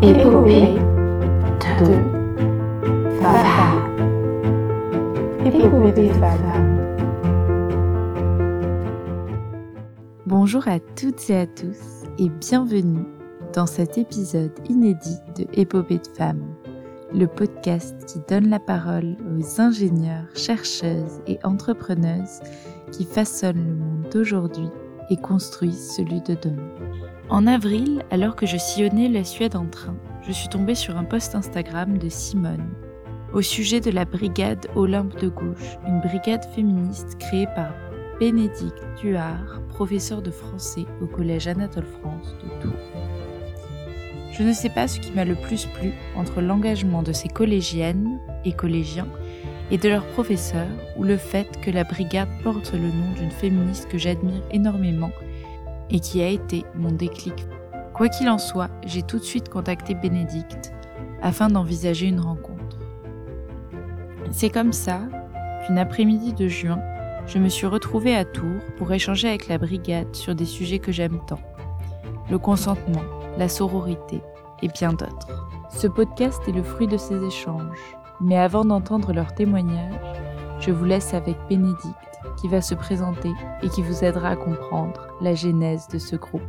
Épopée de femmes. Épopée de femmes. Bonjour à toutes et à tous et bienvenue dans cet épisode inédit de Épopée de femmes, le podcast qui donne la parole aux ingénieurs, chercheuses et entrepreneuses qui façonnent le monde d'aujourd'hui et construisent celui de demain. En avril, alors que je sillonnais la Suède en train, je suis tombée sur un post Instagram de Simone au sujet de la brigade Olympe de Gauche, une brigade féministe créée par Bénédicte Duard, professeur de français au collège Anatole France de Tours. Je ne sais pas ce qui m'a le plus plu entre l'engagement de ces collégiennes et collégiens et de leurs professeurs ou le fait que la brigade porte le nom d'une féministe que j'admire énormément et qui a été mon déclic. Quoi qu'il en soit, j'ai tout de suite contacté Bénédicte afin d'envisager une rencontre. C'est comme ça qu'une après-midi de juin, je me suis retrouvée à Tours pour échanger avec la brigade sur des sujets que j'aime tant. Le consentement, la sororité et bien d'autres. Ce podcast est le fruit de ces échanges, mais avant d'entendre leurs témoignages, je vous laisse avec Bénédicte qui va se présenter et qui vous aidera à comprendre la genèse de ce groupe.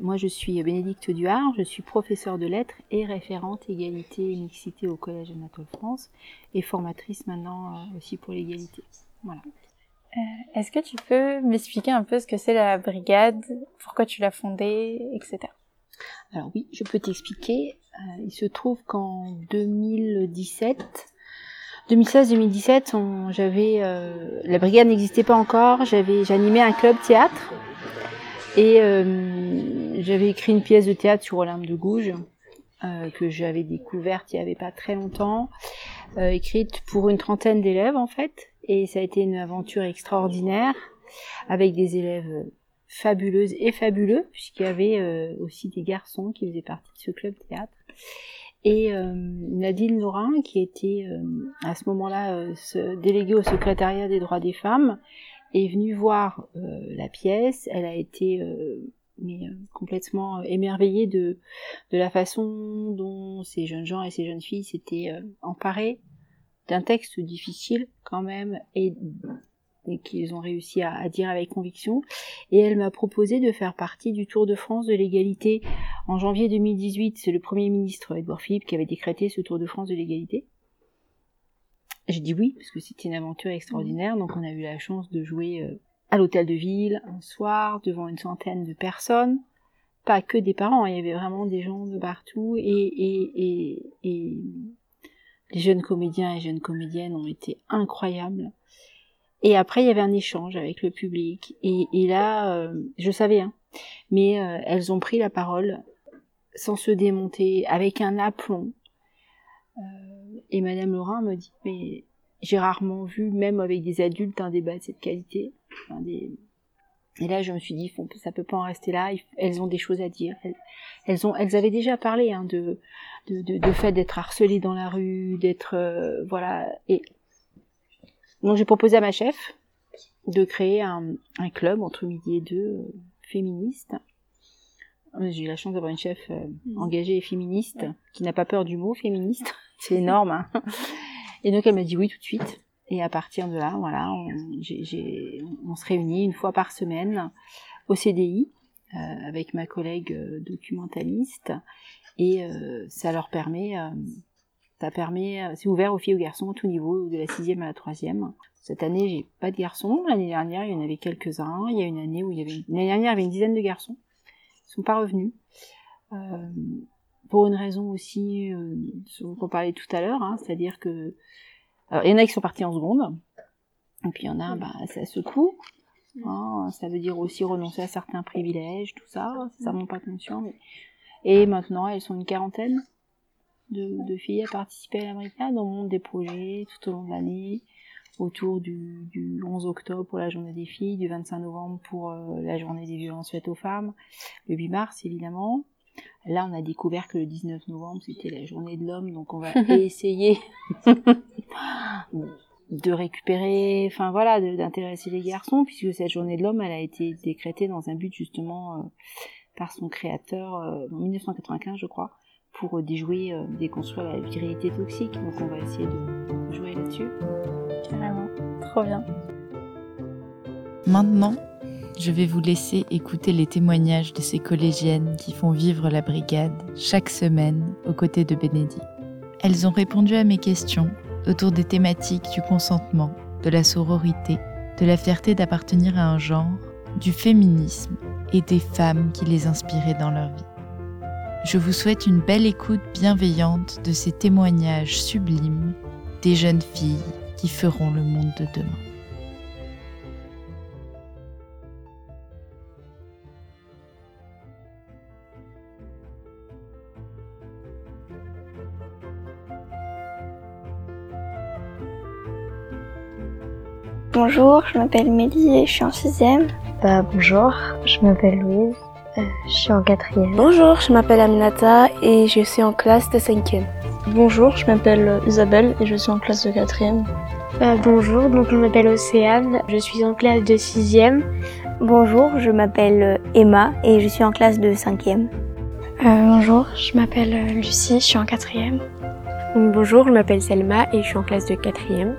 Moi, je suis Bénédicte Duard, je suis professeure de lettres et référente égalité et mixité au Collège Anatole France et formatrice maintenant euh, aussi pour l'égalité. Voilà. Euh, Est-ce que tu peux m'expliquer un peu ce que c'est la brigade, pourquoi tu l'as fondée, etc. Alors oui, je peux t'expliquer. Euh, il se trouve qu'en 2017, 2016-2017, j'avais euh, la brigade n'existait pas encore. J'avais j'animais un club théâtre et euh, j'avais écrit une pièce de théâtre sur Olympe de Gouges que j'avais découverte il y avait pas très longtemps, écrite pour une trentaine d'élèves en fait. Et ça a été une aventure extraordinaire avec des élèves fabuleuses et fabuleux puisqu'il y avait euh, aussi des garçons qui faisaient partie de ce club théâtre. Et euh, Nadine Laurin, qui était euh, à ce moment-là déléguée au secrétariat des droits des femmes, est venue voir la pièce. Elle a été mais, complètement émerveillée de, de la façon dont ces jeunes gens et ces jeunes filles s'étaient emparés d'un texte difficile quand même et qu'ils ont réussi à, dire avec conviction. Et elle m'a proposé de faire partie du Tour de France de l'égalité. En janvier 2018, c'est le Premier ministre Edouard Philippe qui avait décrété ce Tour de France de l'égalité. J'ai dit oui, parce que c'était une aventure extraordinaire. Donc on a eu la chance de jouer à l'hôtel de ville un soir devant une centaine de personnes. Pas que des parents, il y avait vraiment des gens de partout. Et, et, et les jeunes comédiens et jeunes comédiennes ont été incroyables. Et après, il y avait un échange avec le public. Et, et là, euh, je savais, hein, mais euh, elles ont pris la parole sans se démonter, avec un aplomb. Euh, et Madame Laurin me dit, mais j'ai rarement vu, même avec des adultes, un débat de cette qualité. Enfin, des... Et là, je me suis dit, ça peut pas en rester là. Elles ont des choses à dire. Elles, ont, elles avaient déjà parlé hein, de, de, de, de fait d'être harcelées dans la rue, d'être, voilà. Et donc j'ai proposé à ma chef de créer un, un club entre midi et deux euh, féministe. J'ai eu la chance d'avoir une chef euh, engagée et féministe qui n'a pas peur du mot féministe. C'est énorme. Hein et donc elle m'a dit oui tout de suite. Et à partir de là, voilà, on, se réunit une fois par semaine au CDI euh, avec ma collègue euh, documentaliste et euh, ça leur permet ça permet, c'est ouvert aux filles et aux garçons à tout niveau, de la sixième à la troisième. Cette année, j'ai pas de garçons. L'année dernière, il y en avait quelques-uns. Il y a une année où il y avait, l'année dernière, il y avait une dizaine de garçons. Ils sont pas revenus. Euh, pour une raison aussi, euh, qu'on parlait tout à l'heure, hein, c'est-à-dire que, alors, il y en a qui sont partis en seconde. Et puis il y en a, bah, ça secoue. Hein, ça veut dire aussi renoncer à certains privilèges, tout ça. Ça monte pas conscient. Mais... Et maintenant, elles sont une quarantaine de, de filles à participer à la brigade. On monte des projets tout au long de l'année, autour du, du 11 octobre pour la journée des filles, du 25 novembre pour euh, la journée des violences faites aux femmes, le 8 mars évidemment. Là, on a découvert que le 19 novembre, c'était la journée de l'homme, donc on va essayer de récupérer, enfin voilà, d'intéresser les garçons, puisque cette journée de l'homme, elle a été décrétée dans un but justement... Euh, par son créateur en 1995, je crois, pour déjouer, déconstruire la virilité toxique. Donc on va essayer de jouer là-dessus. Carrément, trop bien. Maintenant, je vais vous laisser écouter les témoignages de ces collégiennes qui font vivre la brigade chaque semaine aux côtés de Bénédicte. Elles ont répondu à mes questions autour des thématiques du consentement, de la sororité, de la fierté d'appartenir à un genre, du féminisme et des femmes qui les inspiraient dans leur vie. Je vous souhaite une belle écoute bienveillante de ces témoignages sublimes des jeunes filles qui feront le monde de demain. Bonjour, je m'appelle Mélie et je suis en sixième. Bah, bonjour, je m'appelle Louise, je suis en quatrième. Bonjour, je m'appelle Aminata et je suis en classe de cinquième. Bonjour, je m'appelle Isabelle et je suis en classe de quatrième. Euh, bonjour, donc je m'appelle Océane, je suis en classe de sixième. Bonjour, je m'appelle Emma et je suis en classe de cinquième. Euh, bonjour, je m'appelle Lucie, je suis en quatrième. Bonjour, je m'appelle Selma et je suis en classe de quatrième.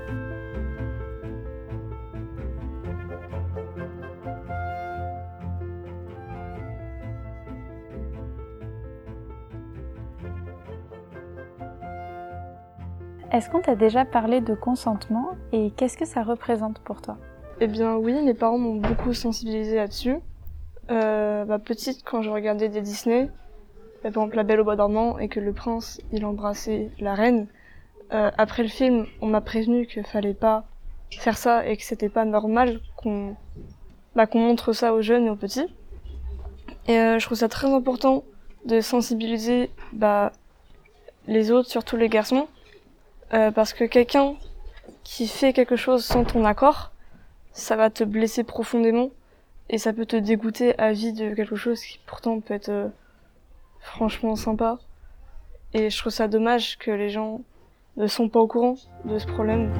Est-ce qu'on t'a déjà parlé de consentement et qu'est-ce que ça représente pour toi? Eh bien oui, mes parents m'ont beaucoup sensibilisé là-dessus. Euh, bah, petite, quand je regardais des Disney, par exemple La Belle au Bois dormant et que le prince il embrassait la reine, euh, après le film, on m'a prévenu qu'il fallait pas faire ça et que c'était pas normal qu'on bah, qu'on montre ça aux jeunes et aux petits. Et euh, je trouve ça très important de sensibiliser bah, les autres, surtout les garçons, euh, parce que quelqu'un qui fait quelque chose sans ton accord, ça va te blesser profondément et ça peut te dégoûter à vie de quelque chose qui pourtant peut être euh, franchement sympa. Et je trouve ça dommage que les gens ne sont pas au courant de ce problème.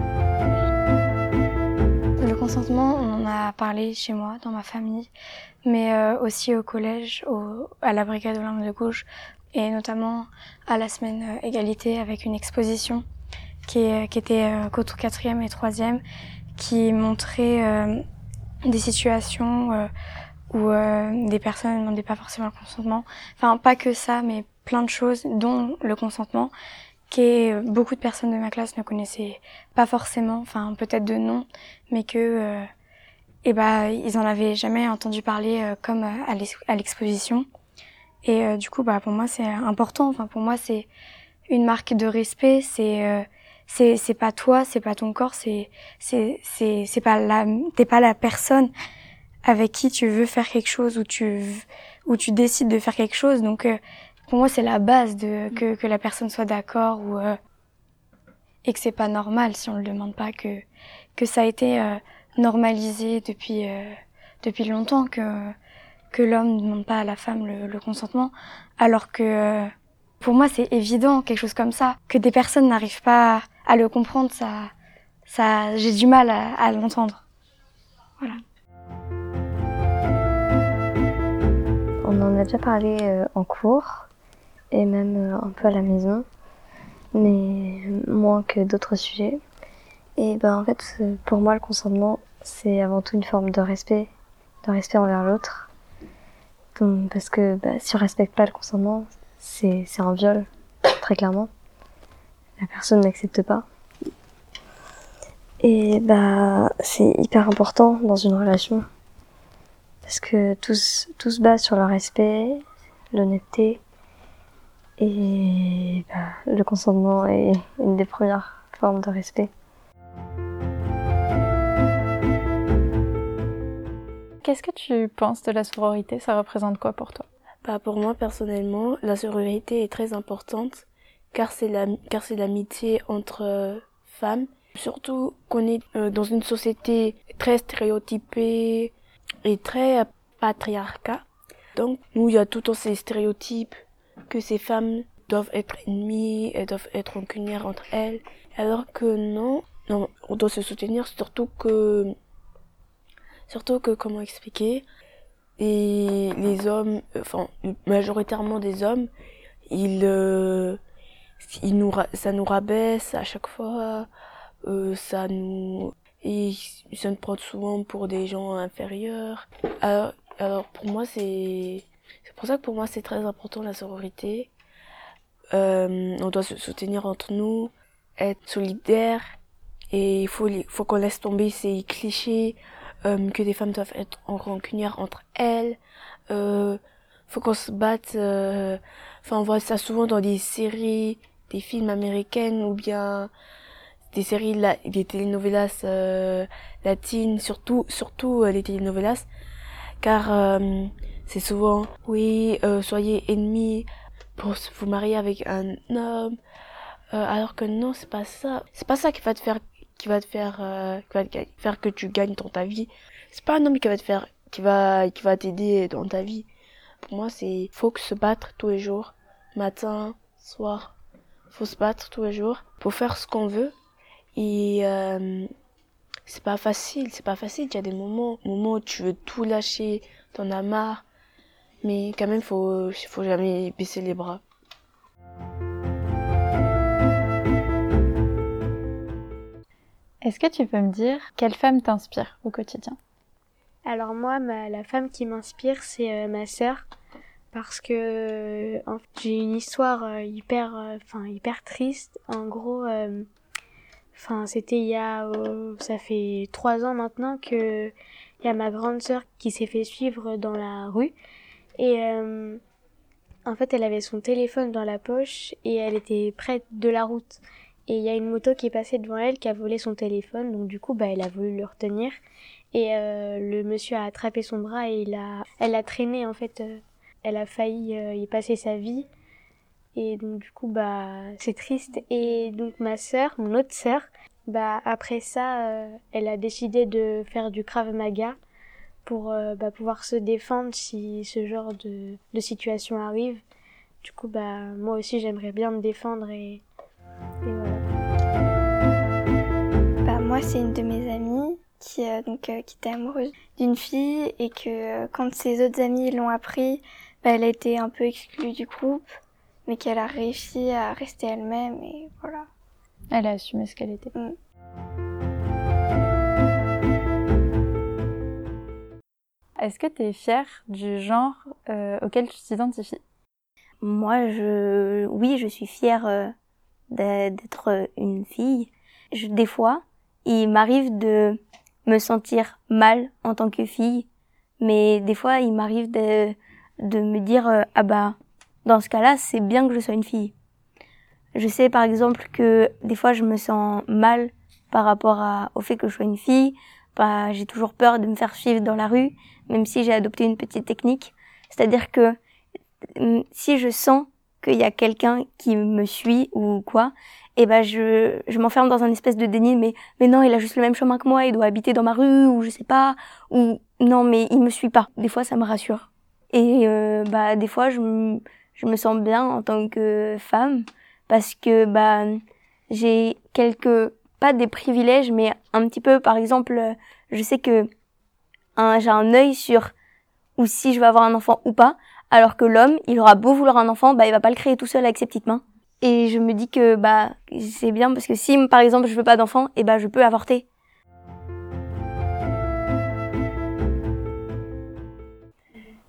Le consentement, on en a parlé chez moi, dans ma famille, mais euh, aussi au collège, au, à la brigade Olympe de gauche, et notamment à la semaine égalité avec une exposition qui, qui était euh, qu'au quatrième et troisième, qui montrait euh, des situations euh, où euh, des personnes ne demandaient pas forcément le consentement. Enfin, pas que ça, mais plein de choses, dont le consentement, que beaucoup de personnes de ma classe ne connaissaient pas forcément, enfin peut-être de nom, mais que euh, eh ben, ils en avaient jamais entendu parler euh, comme à l'exposition. Et euh, du coup, bah, pour moi, c'est important. Enfin, pour moi, c'est une marque de respect. C'est c'est c'est pas toi, c'est pas ton corps, c'est c'est c'est c'est pas la t'es pas la personne avec qui tu veux faire quelque chose ou tu ou tu décides de faire quelque chose. Donc euh, pour moi c'est la base de que que la personne soit d'accord ou euh, et que c'est pas normal si on le demande pas que que ça a été euh, normalisé depuis depuis longtemps que que l'homme ne demande pas à la femme le, le consentement alors que pour moi, c'est évident, quelque chose comme ça. Que des personnes n'arrivent pas à le comprendre, ça, ça, j'ai du mal à, l'entendre. Voilà. On en a déjà parlé euh, en cours et même euh, un peu à la maison, mais moins que d'autres sujets. Et ben en fait, pour moi, le consentement, c'est avant tout une forme de respect, de respect envers l'autre. Parce que bah, si on respecte pas le consentement, c'est un viol, très clairement. La personne n'accepte pas. Et bah c'est hyper important dans une relation parce que tout, tout se base sur le respect, l'honnêteté et bah, le consentement est une des premières formes de respect. Qu'est-ce que tu penses de la sororité? Ça représente quoi pour toi? Pour moi, personnellement, la sororité est très importante car c'est l'amitié entre euh, femmes. Surtout qu'on est euh, dans une société très stéréotypée et très patriarcat. Donc, nous, il y a tout ces stéréotypes que ces femmes doivent être ennemies, elles doivent être rancunières entre elles. Alors que non, non, on doit se soutenir, surtout que, surtout que, comment expliquer, et les hommes, enfin majoritairement des hommes, ils, euh, ils nous, ça nous rabaisse à chaque fois, euh, ça nous, et ils se prennent souvent pour des gens inférieurs. Alors, pour moi c'est, c'est pour ça que pour moi c'est très important la sororité. Euh, on doit se soutenir entre nous, être solidaire et il faut, faut qu'on laisse tomber ces clichés euh, que des femmes doivent être en rancunière entre elles. Euh, faut qu'on se batte. Euh, enfin, on voit ça souvent dans des séries, des films américaines ou bien des séries, la, des telenovelas euh, latines, surtout, surtout les telenovelas, car c'est souvent, oui, soyez ennemis pour vous marier avec un homme. alors que non, c'est pas ça. C'est pas ça qui va te faire qui va te faire euh, qui va te faire que tu gagnes dans ta vie. C'est pas un homme qui va te faire qui va qui va t'aider dans ta vie. Pour moi c'est faut que se battre tous les jours matin soir. Faut se battre tous les jours pour faire ce qu'on veut. Et euh, c'est pas facile c'est pas facile. Il y a des moments moments où tu veux tout lâcher t'en as marre. Mais quand même faut faut jamais baisser les bras Est-ce que tu peux me dire quelle femme t'inspire au quotidien? Alors moi, la femme qui m'inspire, c'est euh, ma sœur parce que euh, j'ai une histoire euh, hyper, enfin hyper triste. En gros, c'était il y a, ça fait trois ans maintenant que il y a ma grande sœur qui s'est fait suivre dans la rue. Et en fait elle avait son téléphone dans la poche et elle était près de la route et il y a une moto qui est passée devant elle qui a volé son téléphone. Donc du coup bah elle a voulu le retenir. Et euh, le monsieur a attrapé son bras et elle a traîné en fait euh, elle a failli euh, y passer sa vie. Et donc du coup bah c'est triste. Et donc ma sœur mon autre sœur bah après ça elle a décidé de faire du krav maga pour bah, pouvoir se défendre si ce genre de, situation arrive. Du coup bah moi aussi j'aimerais bien me défendre et bah, moi, c'est une de mes amies qui, euh, donc, euh, qui était amoureuse d'une fille et que euh, quand ses autres amis l'ont appris, bah, elle a été un peu exclue du groupe, mais qu'elle a réussi à rester elle-même et voilà. Elle a assumé ce qu'elle était. Mm. Est-ce que tu es fière du genre auquel tu t'identifies? Moi, je, oui, je suis fière d'être une fille. Je, des fois, il m'arrive de me sentir mal en tant que fille, mais des fois, il m'arrive de, de me dire euh, ah bah dans ce cas-là, c'est bien que je sois une fille. Je sais par exemple que des fois, je me sens mal par rapport au fait que je sois une fille. Bah, j'ai toujours peur de me faire suivre dans la rue, même si j'ai adopté une petite technique. C'est-à-dire que mm, si je sens qu'il y a quelqu'un qui me suit ou quoi, et ben je, je m'enferme dans un espèce de déni, mais, mais non, il a juste le même chemin que moi, il doit habiter dans ma rue, ou je sais pas, ou non, mais il me suit pas. Des fois, ça me rassure. Et euh, bah des fois, je, je me sens bien en tant que femme, parce que bah j'ai quelques, pas des privilèges, mais un petit peu, par exemple, je sais que j'ai un œil sur ou si je vais avoir un enfant ou pas, alors que l'homme, il aura beau vouloir un enfant, bah il va pas le créer tout seul avec ses petites mains. Et je me dis que bah c'est bien parce que si par exemple je veux pas d'enfant, et eh bah je peux avorter.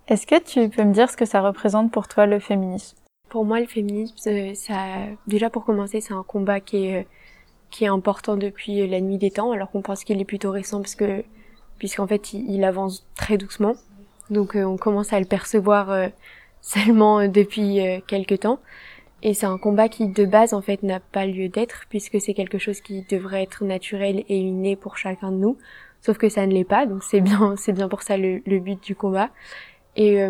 Est-ce que tu peux me dire ce que ça représente pour toi le féminisme? Pour moi, le féminisme, euh, ça, déjà pour commencer, c'est un combat qui est, euh, qui est important depuis la nuit des temps, alors qu'on pense qu'il est plutôt récent parce que, puisqu'en fait, il avance très doucement. Donc euh, on commence à le percevoir euh, seulement euh, depuis quelques temps. Et c'est un combat qui de base en fait n'a pas lieu d'être puisque c'est quelque chose qui devrait être naturel et inné pour chacun de nous. Sauf que ça ne l'est pas, donc c'est bien, c'est bien pour ça le, but du combat. Et,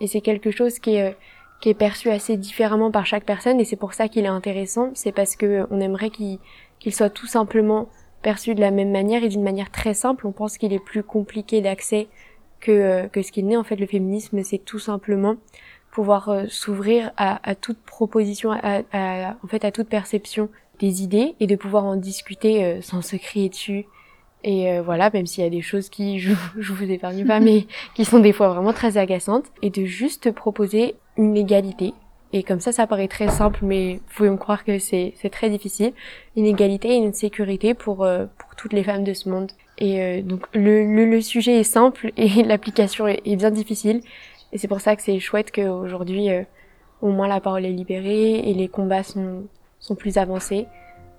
et c'est quelque chose qui est, qui est perçu assez différemment par chaque personne et c'est pour ça qu'il est intéressant. C'est parce que on aimerait qu'il soit tout simplement perçu de la même manière et d'une manière très simple. On pense qu'il est plus compliqué d'accès que, euh, que ce qu'il n'est en fait le féminisme c'est tout simplement pouvoir euh, s'ouvrir à, à, toute proposition à, à, en fait à toute perception des idées et de pouvoir en discuter euh, sans se crier dessus Et euh, voilà, même s'il y a des choses qui, je, je vous épargne pas, mais qui sont des fois vraiment très agaçantes, et de juste proposer une égalité. Et comme ça, ça paraît très simple, mais vous pouvez me croire que c'est très difficile. Une égalité et une sécurité pour, euh, pour toutes les femmes de ce monde. Et euh, donc le, le, le, sujet est simple et l'application est, est, bien difficile. Et c'est pour ça que c'est chouette qu'aujourd'hui, au moins la parole est libérée et les combats sont, sont plus avancés.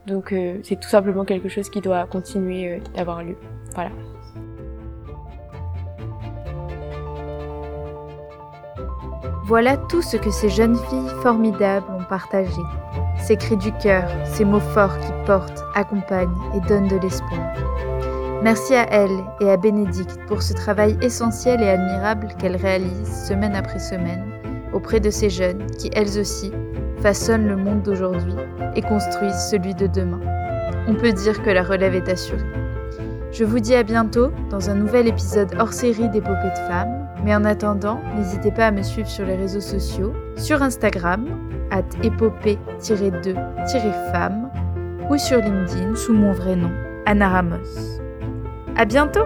Donc euh, c'est tout simplement quelque chose qui doit continuer euh, d'avoir lieu. Voilà. Voilà tout ce que ces jeunes filles formidables ont partagé. Ces cris du cœur, ces mots forts qui portent, accompagnent et donnent de l'espoir. Merci à elle et à Bénédicte pour ce travail essentiel et admirable qu'elle réalise semaine après semaine auprès de ces jeunes qui, elles aussi, façonnent le monde d'aujourd'hui et construisent celui de demain. On peut dire que la relève est assurée. Je vous dis à bientôt dans un nouvel épisode hors série d'épopées de femmes, mais en attendant, n'hésitez pas à me suivre sur les réseaux sociaux, sur Instagram, at épopée-2-femme, ou sur LinkedIn sous mon vrai nom, Anna Ramos. À bientôt!